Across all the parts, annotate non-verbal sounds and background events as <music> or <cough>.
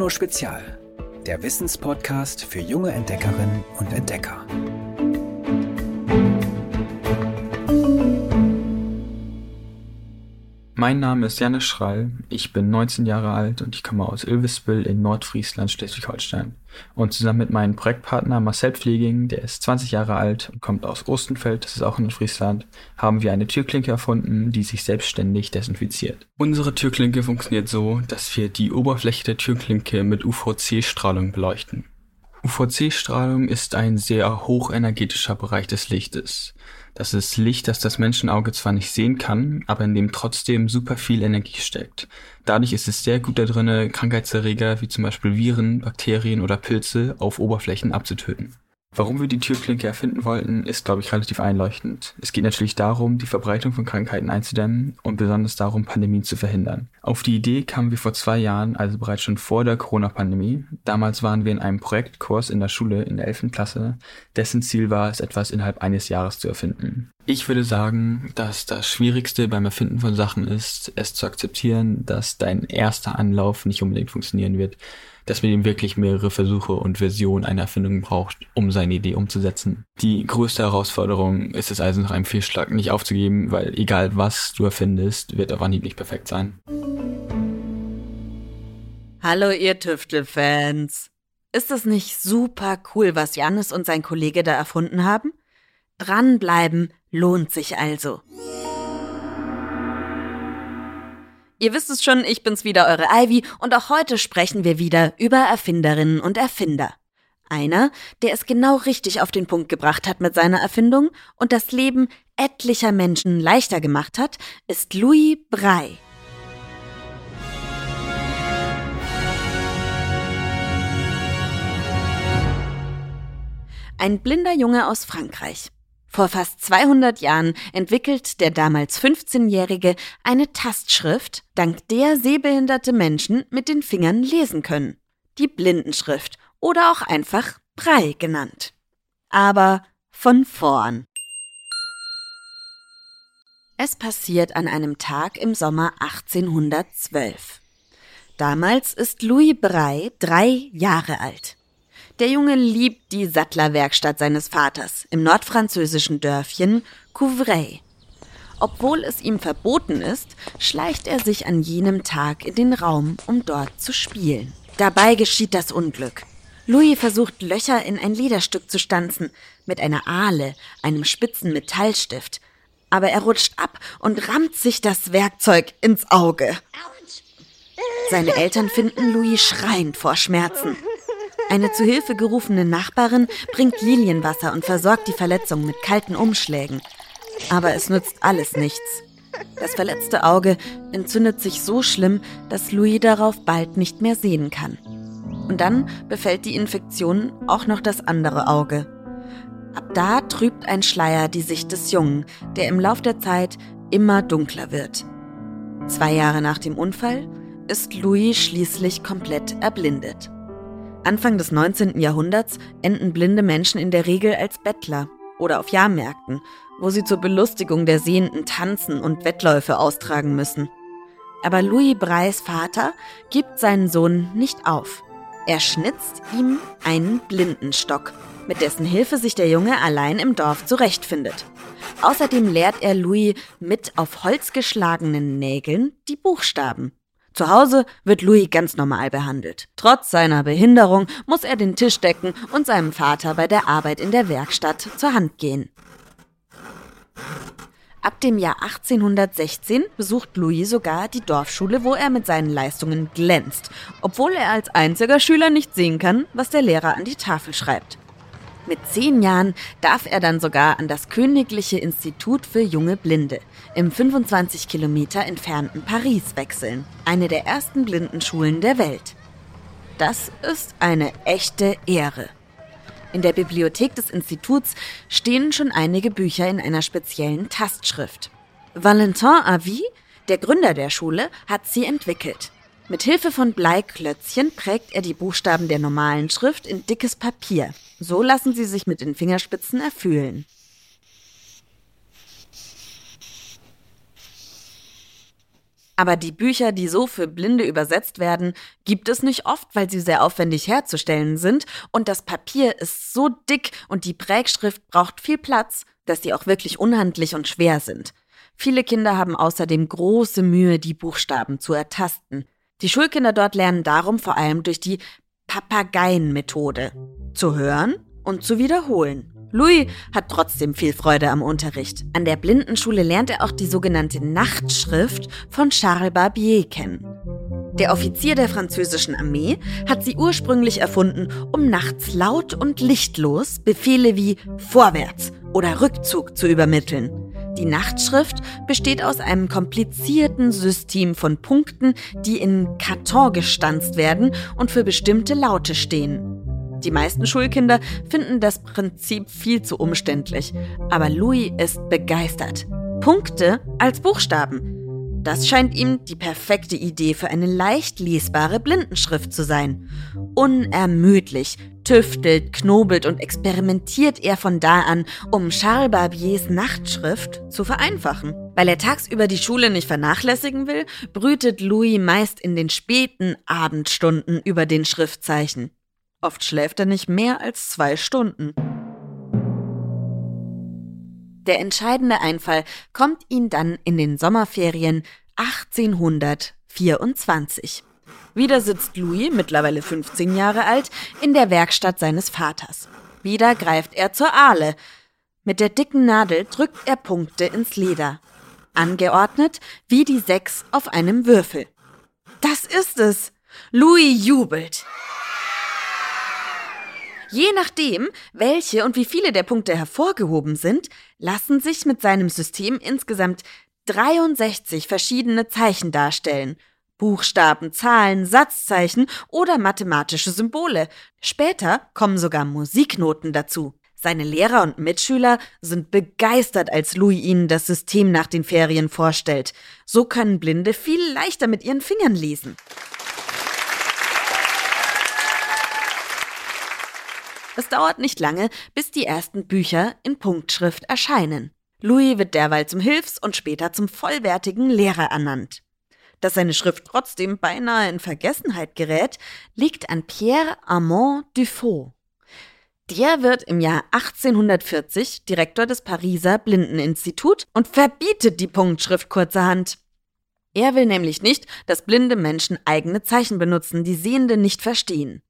Bruno Spezial, der Wissenspodcast für junge Entdeckerinnen und Entdecker. Mein Name ist Janne Schreil, ich bin 19 Jahre alt und ich komme aus Ilvesbil in Nordfriesland, Schleswig-Holstein. Und zusammen mit meinem Projektpartner Marcel Pfleging, der ist 20 Jahre alt und kommt aus Ostenfeld, das ist auch in Nordfriesland, haben wir eine Türklinke erfunden, die sich selbstständig desinfiziert. Unsere Türklinke funktioniert so, dass wir die Oberfläche der Türklinke mit UVC-Strahlung beleuchten. UVC-Strahlung ist ein sehr hochenergetischer Bereich des Lichtes. Das ist Licht, das das Menschenauge zwar nicht sehen kann, aber in dem trotzdem super viel Energie steckt. Dadurch ist es sehr gut da drinne, Krankheitserreger wie zum Beispiel Viren, Bakterien oder Pilze auf Oberflächen abzutöten. Warum wir die Türklinke erfinden wollten, ist, glaube ich, relativ einleuchtend. Es geht natürlich darum, die Verbreitung von Krankheiten einzudämmen und besonders darum, Pandemien zu verhindern. Auf die Idee kamen wir vor zwei Jahren, also bereits schon vor der Corona-Pandemie. Damals waren wir in einem Projektkurs in der Schule in der 11. Klasse, dessen Ziel war es, etwas innerhalb eines Jahres zu erfinden. Ich würde sagen, dass das Schwierigste beim Erfinden von Sachen ist, es zu akzeptieren, dass dein erster Anlauf nicht unbedingt funktionieren wird dass man ihm wirklich mehrere Versuche und Versionen einer Erfindung braucht, um seine Idee umzusetzen. Die größte Herausforderung ist es also nach einem Fehlschlag nicht aufzugeben, weil egal was du erfindest, wird auf Anhieb nicht perfekt sein. Hallo ihr Tüftelfans. Ist es nicht super cool, was Jannis und sein Kollege da erfunden haben? Dranbleiben lohnt sich also. Ihr wisst es schon, ich bin's wieder, eure Ivy, und auch heute sprechen wir wieder über Erfinderinnen und Erfinder. Einer, der es genau richtig auf den Punkt gebracht hat mit seiner Erfindung und das Leben etlicher Menschen leichter gemacht hat, ist Louis Braille. Ein blinder Junge aus Frankreich. Vor fast 200 Jahren entwickelt der damals 15-Jährige eine Tastschrift, dank der sehbehinderte Menschen mit den Fingern lesen können. Die Blindenschrift oder auch einfach Brei genannt. Aber von vorn. Es passiert an einem Tag im Sommer 1812. Damals ist Louis Brey drei Jahre alt. Der Junge liebt die Sattlerwerkstatt seines Vaters im nordfranzösischen Dörfchen Couvray. Obwohl es ihm verboten ist, schleicht er sich an jenem Tag in den Raum, um dort zu spielen. Dabei geschieht das Unglück. Louis versucht Löcher in ein Lederstück zu stanzen, mit einer Ahle, einem spitzen Metallstift. Aber er rutscht ab und rammt sich das Werkzeug ins Auge. Seine Eltern finden Louis schreiend vor Schmerzen. Eine zu Hilfe gerufene Nachbarin bringt Lilienwasser und versorgt die Verletzung mit kalten Umschlägen. Aber es nützt alles nichts. Das verletzte Auge entzündet sich so schlimm, dass Louis darauf bald nicht mehr sehen kann. Und dann befällt die Infektion auch noch das andere Auge. Ab da trübt ein Schleier die Sicht des Jungen, der im Lauf der Zeit immer dunkler wird. Zwei Jahre nach dem Unfall ist Louis schließlich komplett erblindet. Anfang des 19. Jahrhunderts enden blinde Menschen in der Regel als Bettler oder auf Jahrmärkten, wo sie zur Belustigung der Sehenden tanzen und Wettläufe austragen müssen. Aber Louis Breis Vater gibt seinen Sohn nicht auf. Er schnitzt ihm einen Blindenstock, mit dessen Hilfe sich der Junge allein im Dorf zurechtfindet. Außerdem lehrt er Louis mit auf Holz geschlagenen Nägeln die Buchstaben. Zu Hause wird Louis ganz normal behandelt. Trotz seiner Behinderung muss er den Tisch decken und seinem Vater bei der Arbeit in der Werkstatt zur Hand gehen. Ab dem Jahr 1816 besucht Louis sogar die Dorfschule, wo er mit seinen Leistungen glänzt, obwohl er als einziger Schüler nicht sehen kann, was der Lehrer an die Tafel schreibt. Mit zehn Jahren darf er dann sogar an das Königliche Institut für junge Blinde im 25 Kilometer entfernten Paris wechseln, eine der ersten Blindenschulen der Welt. Das ist eine echte Ehre. In der Bibliothek des Instituts stehen schon einige Bücher in einer speziellen Tastschrift. Valentin Avis, der Gründer der Schule, hat sie entwickelt. Mit Hilfe von Bleiklötzchen prägt er die Buchstaben der normalen Schrift in dickes Papier. So lassen sie sich mit den Fingerspitzen erfühlen. Aber die Bücher, die so für Blinde übersetzt werden, gibt es nicht oft, weil sie sehr aufwendig herzustellen sind und das Papier ist so dick und die Prägschrift braucht viel Platz, dass sie auch wirklich unhandlich und schwer sind. Viele Kinder haben außerdem große Mühe, die Buchstaben zu ertasten. Die Schulkinder dort lernen darum vor allem durch die Papageienmethode. Zu hören und zu wiederholen. Louis hat trotzdem viel Freude am Unterricht. An der Blindenschule lernt er auch die sogenannte Nachtschrift von Charles Barbier kennen. Der Offizier der französischen Armee hat sie ursprünglich erfunden, um nachts laut und lichtlos Befehle wie Vorwärts oder Rückzug zu übermitteln. Die Nachtschrift besteht aus einem komplizierten System von Punkten, die in Karton gestanzt werden und für bestimmte Laute stehen. Die meisten Schulkinder finden das Prinzip viel zu umständlich, aber Louis ist begeistert. Punkte als Buchstaben. Das scheint ihm die perfekte Idee für eine leicht lesbare Blindenschrift zu sein. Unermüdlich tüftelt, knobelt und experimentiert er von da an, um Charles Barbiers Nachtschrift zu vereinfachen. Weil er tagsüber die Schule nicht vernachlässigen will, brütet Louis meist in den späten Abendstunden über den Schriftzeichen. Oft schläft er nicht mehr als zwei Stunden. Der entscheidende Einfall kommt ihm dann in den Sommerferien 1824. Wieder sitzt Louis, mittlerweile 15 Jahre alt, in der Werkstatt seines Vaters. Wieder greift er zur Ahle. Mit der dicken Nadel drückt er Punkte ins Leder. Angeordnet wie die sechs auf einem Würfel. Das ist es! Louis jubelt. Je nachdem, welche und wie viele der Punkte hervorgehoben sind, lassen sich mit seinem System insgesamt 63 verschiedene Zeichen darstellen. Buchstaben, Zahlen, Satzzeichen oder mathematische Symbole. Später kommen sogar Musiknoten dazu. Seine Lehrer und Mitschüler sind begeistert, als Louis ihnen das System nach den Ferien vorstellt. So können Blinde viel leichter mit ihren Fingern lesen. Es dauert nicht lange, bis die ersten Bücher in Punktschrift erscheinen. Louis wird derweil zum Hilfs- und später zum vollwertigen Lehrer ernannt. Dass seine Schrift trotzdem beinahe in Vergessenheit gerät, liegt an Pierre Armand Dufaux. Der wird im Jahr 1840 Direktor des Pariser Blindeninstitut und verbietet die Punktschrift kurzerhand. Er will nämlich nicht, dass blinde Menschen eigene Zeichen benutzen, die Sehende nicht verstehen.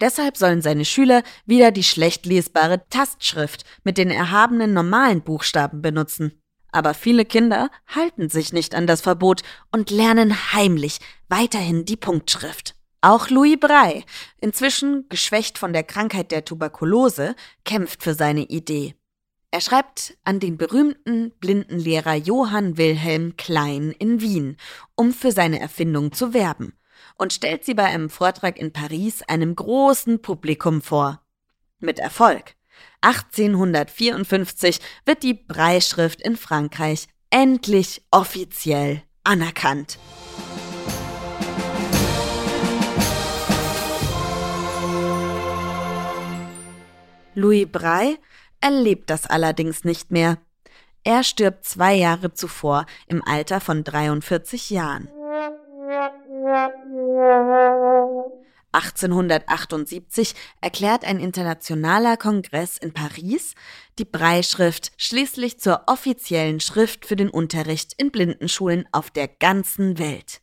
Deshalb sollen seine Schüler wieder die schlecht lesbare Tastschrift mit den erhabenen normalen Buchstaben benutzen. Aber viele Kinder halten sich nicht an das Verbot und lernen heimlich weiterhin die Punktschrift. Auch Louis Brey, inzwischen geschwächt von der Krankheit der Tuberkulose, kämpft für seine Idee. Er schreibt an den berühmten Blindenlehrer Johann Wilhelm Klein in Wien, um für seine Erfindung zu werben und stellt sie bei einem Vortrag in Paris einem großen Publikum vor. Mit Erfolg. 1854 wird die Breischrift in Frankreich endlich offiziell anerkannt. Louis Braille erlebt das allerdings nicht mehr. Er stirbt zwei Jahre zuvor im Alter von 43 Jahren. 1878 erklärt ein internationaler Kongress in Paris die Breischrift schließlich zur offiziellen Schrift für den Unterricht in Blindenschulen auf der ganzen Welt.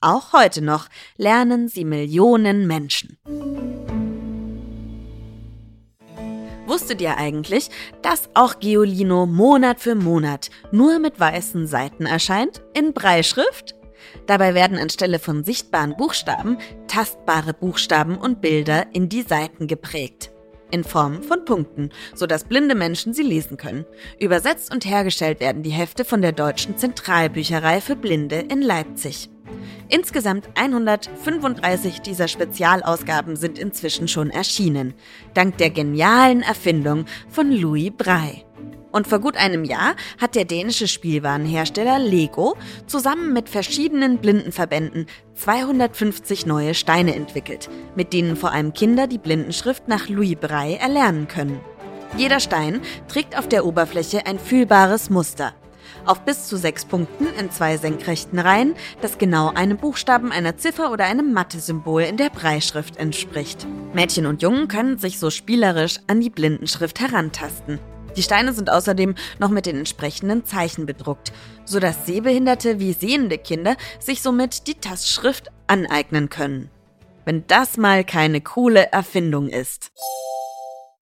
Auch heute noch lernen sie Millionen Menschen. Wusstet ihr eigentlich, dass auch Geolino Monat für Monat nur mit weißen Seiten erscheint, in Breischrift? Dabei werden anstelle von sichtbaren Buchstaben tastbare Buchstaben und Bilder in die Seiten geprägt. In Form von Punkten, sodass blinde Menschen sie lesen können. Übersetzt und hergestellt werden die Hefte von der Deutschen Zentralbücherei für Blinde in Leipzig. Insgesamt 135 dieser Spezialausgaben sind inzwischen schon erschienen, dank der genialen Erfindung von Louis Braille. Und vor gut einem Jahr hat der dänische Spielwarenhersteller Lego zusammen mit verschiedenen Blindenverbänden 250 neue Steine entwickelt, mit denen vor allem Kinder die Blindenschrift nach Louis Braille erlernen können. Jeder Stein trägt auf der Oberfläche ein fühlbares Muster. auf bis zu sechs Punkten in zwei senkrechten Reihen, das genau einem Buchstaben, einer Ziffer oder einem Mathe-Symbol in der Breischrift entspricht. Mädchen und Jungen können sich so spielerisch an die Blindenschrift herantasten. Die Steine sind außerdem noch mit den entsprechenden Zeichen bedruckt, sodass sehbehinderte wie sehende Kinder sich somit die Tastschrift aneignen können. Wenn das mal keine coole Erfindung ist.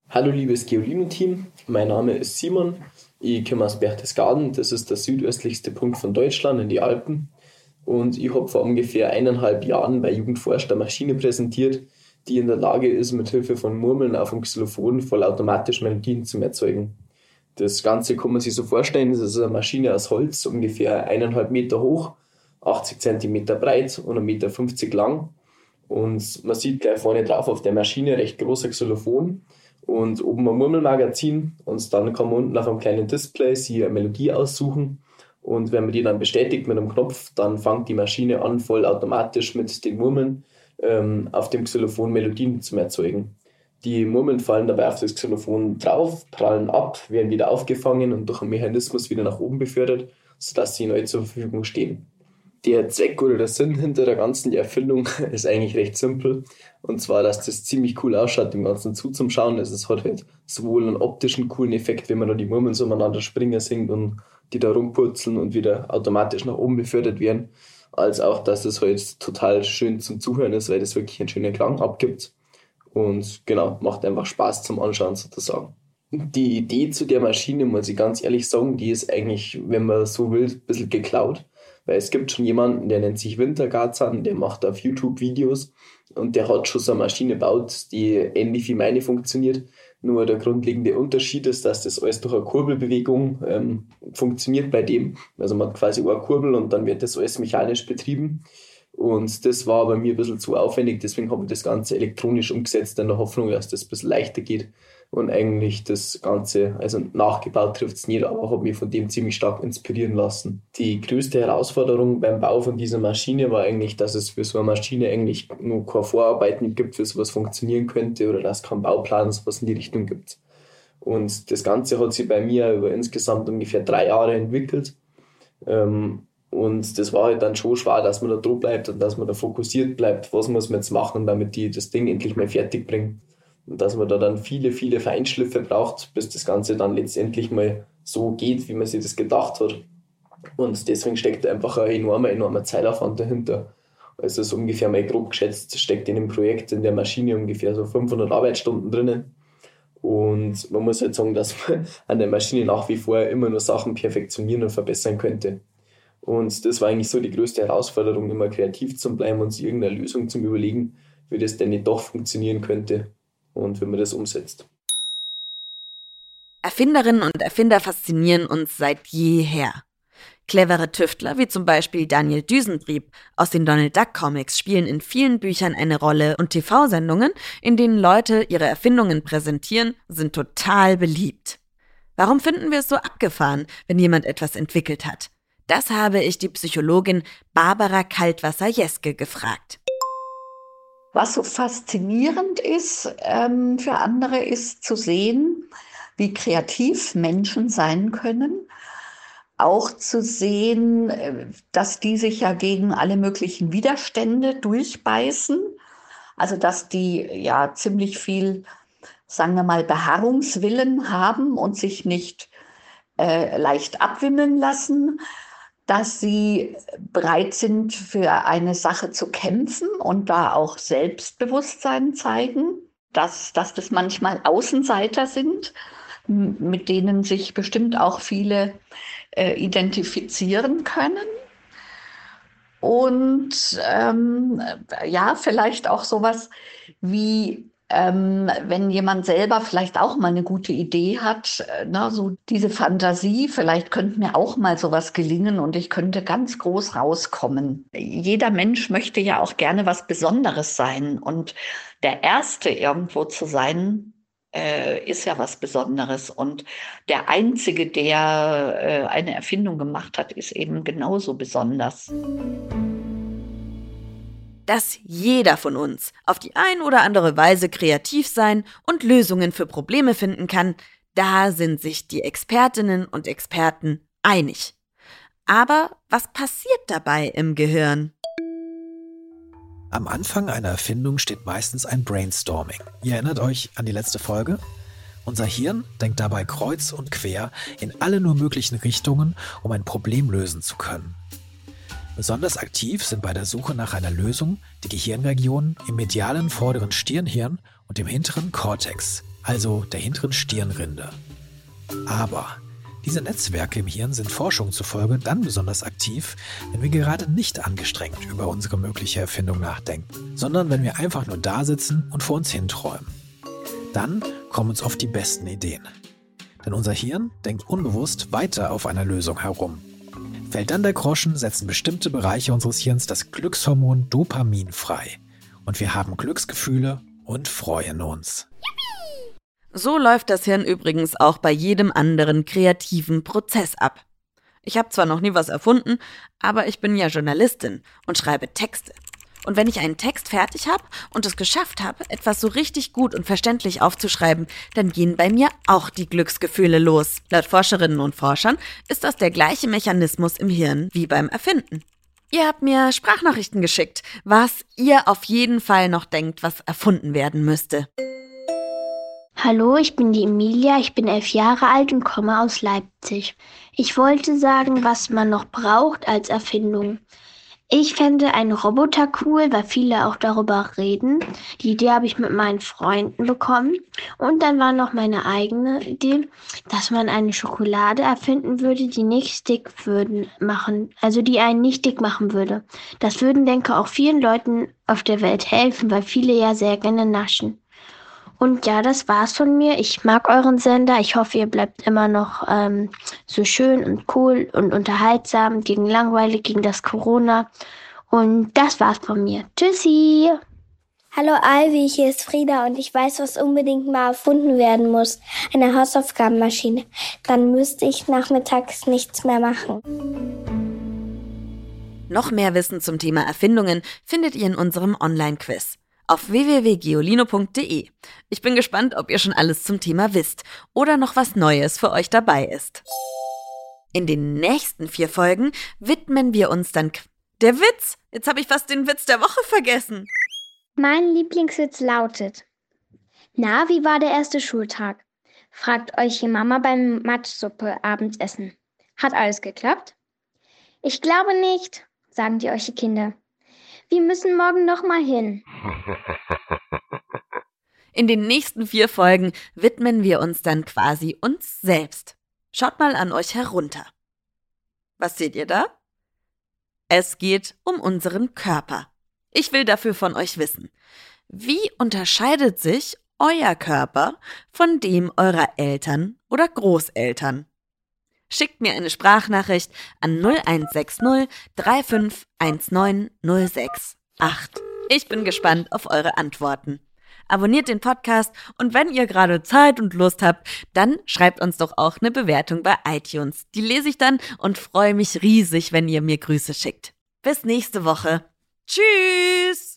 Hallo liebes Geolino-Team, mein Name ist Simon. Ich komme aus Berchtesgaden, das ist der südöstlichste Punkt von Deutschland in die Alpen. Und ich habe vor ungefähr eineinhalb Jahren bei Jugendforsch Maschine präsentiert, die in der Lage ist, mit Hilfe von Murmeln auf dem Xylophon vollautomatisch Melodien zu erzeugen. Das Ganze kann man sich so vorstellen, das ist eine Maschine aus Holz, ungefähr eineinhalb Meter hoch, 80 Zentimeter breit und 1,50 Meter lang. Und man sieht gleich vorne drauf auf der Maschine recht großer Xylophon und oben ein Murmelmagazin. Und dann kann man unten auf einem kleinen Display sich eine Melodie aussuchen. Und wenn man die dann bestätigt mit einem Knopf, dann fängt die Maschine an, vollautomatisch mit den Murmeln ähm, auf dem Xylophon Melodien zu erzeugen. Die Murmeln fallen dabei auf das Xylophon drauf, prallen ab, werden wieder aufgefangen und durch einen Mechanismus wieder nach oben befördert, sodass sie neu zur Verfügung stehen. Der Zweck oder der Sinn hinter der ganzen Erfindung <laughs> ist eigentlich recht simpel. Und zwar, dass das ziemlich cool ausschaut, dem Ganzen zuzuschauen. Es hat halt sowohl einen optischen coolen Effekt, wenn man da die Murmeln so umeinander springen singt und die da rumpurzeln und wieder automatisch nach oben befördert werden, als auch, dass es halt total schön zum Zuhören ist, weil das wirklich einen schönen Klang abgibt. Und genau, macht einfach Spaß zum Anschauen sozusagen. Die Idee zu der Maschine, muss ich ganz ehrlich sagen, die ist eigentlich, wenn man so will, ein bisschen geklaut. Weil es gibt schon jemanden, der nennt sich Wintergarzan, der macht auf YouTube Videos und der hat schon so eine Maschine gebaut, die ähnlich wie meine funktioniert. Nur der grundlegende Unterschied ist, dass das alles durch eine Kurbelbewegung ähm, funktioniert bei dem. Also man hat quasi eine Kurbel und dann wird das alles mechanisch betrieben. Und das war bei mir ein bisschen zu aufwendig, deswegen habe ich das Ganze elektronisch umgesetzt, in der Hoffnung, dass das ein bisschen leichter geht und eigentlich das Ganze, also nachgebaut trifft es nicht, aber habe mich von dem ziemlich stark inspirieren lassen. Die größte Herausforderung beim Bau von dieser Maschine war eigentlich, dass es für so eine Maschine eigentlich nur keine Vorarbeiten gibt, für sowas funktionieren könnte oder dass es keinen Bauplan sowas in die Richtung gibt. Und das Ganze hat sich bei mir über insgesamt ungefähr drei Jahre entwickelt. Ähm, und das war halt dann schon schwer, dass man da dran bleibt und dass man da fokussiert bleibt, was muss man jetzt machen, damit die das Ding endlich mal fertig bringen. Dass man da dann viele, viele Feinschliffe braucht, bis das Ganze dann letztendlich mal so geht, wie man sich das gedacht hat. Und deswegen steckt einfach ein enormer, enormer Zeitaufwand dahinter. Also so ungefähr mal grob geschätzt steckt in dem Projekt in der Maschine ungefähr so 500 Arbeitsstunden drinnen. Und man muss halt sagen, dass man <laughs> an der Maschine nach wie vor immer nur Sachen perfektionieren und verbessern könnte. Und das war eigentlich so die größte Herausforderung, immer kreativ zu bleiben und sich irgendeine Lösung zu überlegen, wie das denn nicht doch funktionieren könnte und wie man das umsetzt. Erfinderinnen und Erfinder faszinieren uns seit jeher. Clevere Tüftler wie zum Beispiel Daniel Düsentrieb aus den Donald Duck Comics spielen in vielen Büchern eine Rolle und TV-Sendungen, in denen Leute ihre Erfindungen präsentieren, sind total beliebt. Warum finden wir es so abgefahren, wenn jemand etwas entwickelt hat? Das habe ich die Psychologin Barbara Kaltwasser-Jeske gefragt. Was so faszinierend ist ähm, für andere, ist zu sehen, wie kreativ Menschen sein können. Auch zu sehen, äh, dass die sich ja gegen alle möglichen Widerstände durchbeißen. Also dass die ja ziemlich viel, sagen wir mal, Beharrungswillen haben und sich nicht äh, leicht abwimmeln lassen dass sie bereit sind, für eine Sache zu kämpfen und da auch Selbstbewusstsein zeigen, dass, dass das manchmal Außenseiter sind, mit denen sich bestimmt auch viele äh, identifizieren können. Und ähm, ja, vielleicht auch sowas wie ähm, wenn jemand selber vielleicht auch mal eine gute Idee hat, äh, ne, so diese Fantasie, vielleicht könnte mir auch mal sowas gelingen und ich könnte ganz groß rauskommen. Jeder Mensch möchte ja auch gerne was Besonderes sein und der Erste irgendwo zu sein, äh, ist ja was Besonderes. Und der Einzige, der äh, eine Erfindung gemacht hat, ist eben genauso besonders dass jeder von uns auf die ein oder andere Weise kreativ sein und Lösungen für Probleme finden kann, da sind sich die Expertinnen und Experten einig. Aber was passiert dabei im Gehirn? Am Anfang einer Erfindung steht meistens ein Brainstorming. Ihr erinnert euch an die letzte Folge? Unser Hirn denkt dabei kreuz und quer in alle nur möglichen Richtungen, um ein Problem lösen zu können. Besonders aktiv sind bei der Suche nach einer Lösung die Gehirnregionen im medialen vorderen Stirnhirn und im hinteren Kortex, also der hinteren Stirnrinde. Aber diese Netzwerke im Hirn sind Forschung zufolge dann besonders aktiv, wenn wir gerade nicht angestrengt über unsere mögliche Erfindung nachdenken, sondern wenn wir einfach nur da sitzen und vor uns hinträumen. Dann kommen uns oft die besten Ideen. Denn unser Hirn denkt unbewusst weiter auf einer Lösung herum. Fällt dann der Groschen, setzen bestimmte Bereiche unseres Hirns das Glückshormon Dopamin frei. Und wir haben Glücksgefühle und freuen uns. So läuft das Hirn übrigens auch bei jedem anderen kreativen Prozess ab. Ich habe zwar noch nie was erfunden, aber ich bin ja Journalistin und schreibe Texte. Und wenn ich einen Text fertig habe und es geschafft habe, etwas so richtig gut und verständlich aufzuschreiben, dann gehen bei mir auch die Glücksgefühle los. Laut Forscherinnen und Forschern ist das der gleiche Mechanismus im Hirn wie beim Erfinden. Ihr habt mir Sprachnachrichten geschickt, was ihr auf jeden Fall noch denkt, was erfunden werden müsste. Hallo, ich bin die Emilia, ich bin elf Jahre alt und komme aus Leipzig. Ich wollte sagen, was man noch braucht als Erfindung. Ich fände einen Roboter cool, weil viele auch darüber reden. Die Idee habe ich mit meinen Freunden bekommen. Und dann war noch meine eigene Idee, dass man eine Schokolade erfinden würde, die nicht dick würden machen, also die einen nicht dick machen würde. Das würden, denke auch vielen Leuten auf der Welt helfen, weil viele ja sehr gerne naschen. Und ja, das war's von mir. Ich mag euren Sender. Ich hoffe, ihr bleibt immer noch ähm, so schön und cool und unterhaltsam gegen langweilig, gegen das Corona. Und das war's von mir. Tschüssi! Hallo Ivy, hier ist Frieda und ich weiß, was unbedingt mal erfunden werden muss. Eine Hausaufgabenmaschine. Dann müsste ich nachmittags nichts mehr machen. Noch mehr Wissen zum Thema Erfindungen findet ihr in unserem Online-Quiz auf www.geolino.de. Ich bin gespannt, ob ihr schon alles zum Thema wisst oder noch was Neues für euch dabei ist. In den nächsten vier Folgen widmen wir uns dann der Witz. Jetzt habe ich fast den Witz der Woche vergessen. Mein Lieblingswitz lautet: Na, wie war der erste Schultag? Fragt euch die Mama beim Matschsuppe Abendessen. Hat alles geklappt? Ich glaube nicht, sagen die euch die Kinder. Wir müssen morgen noch mal hin. <laughs> In den nächsten vier Folgen widmen wir uns dann quasi uns selbst. Schaut mal an euch herunter. Was seht ihr da? Es geht um unseren Körper. Ich will dafür von euch wissen. Wie unterscheidet sich euer Körper von dem eurer Eltern oder Großeltern? Schickt mir eine Sprachnachricht an 0160 3519 068. Ich bin gespannt auf eure Antworten. Abonniert den Podcast und wenn ihr gerade Zeit und Lust habt, dann schreibt uns doch auch eine Bewertung bei iTunes. Die lese ich dann und freue mich riesig, wenn ihr mir Grüße schickt. Bis nächste Woche. Tschüss!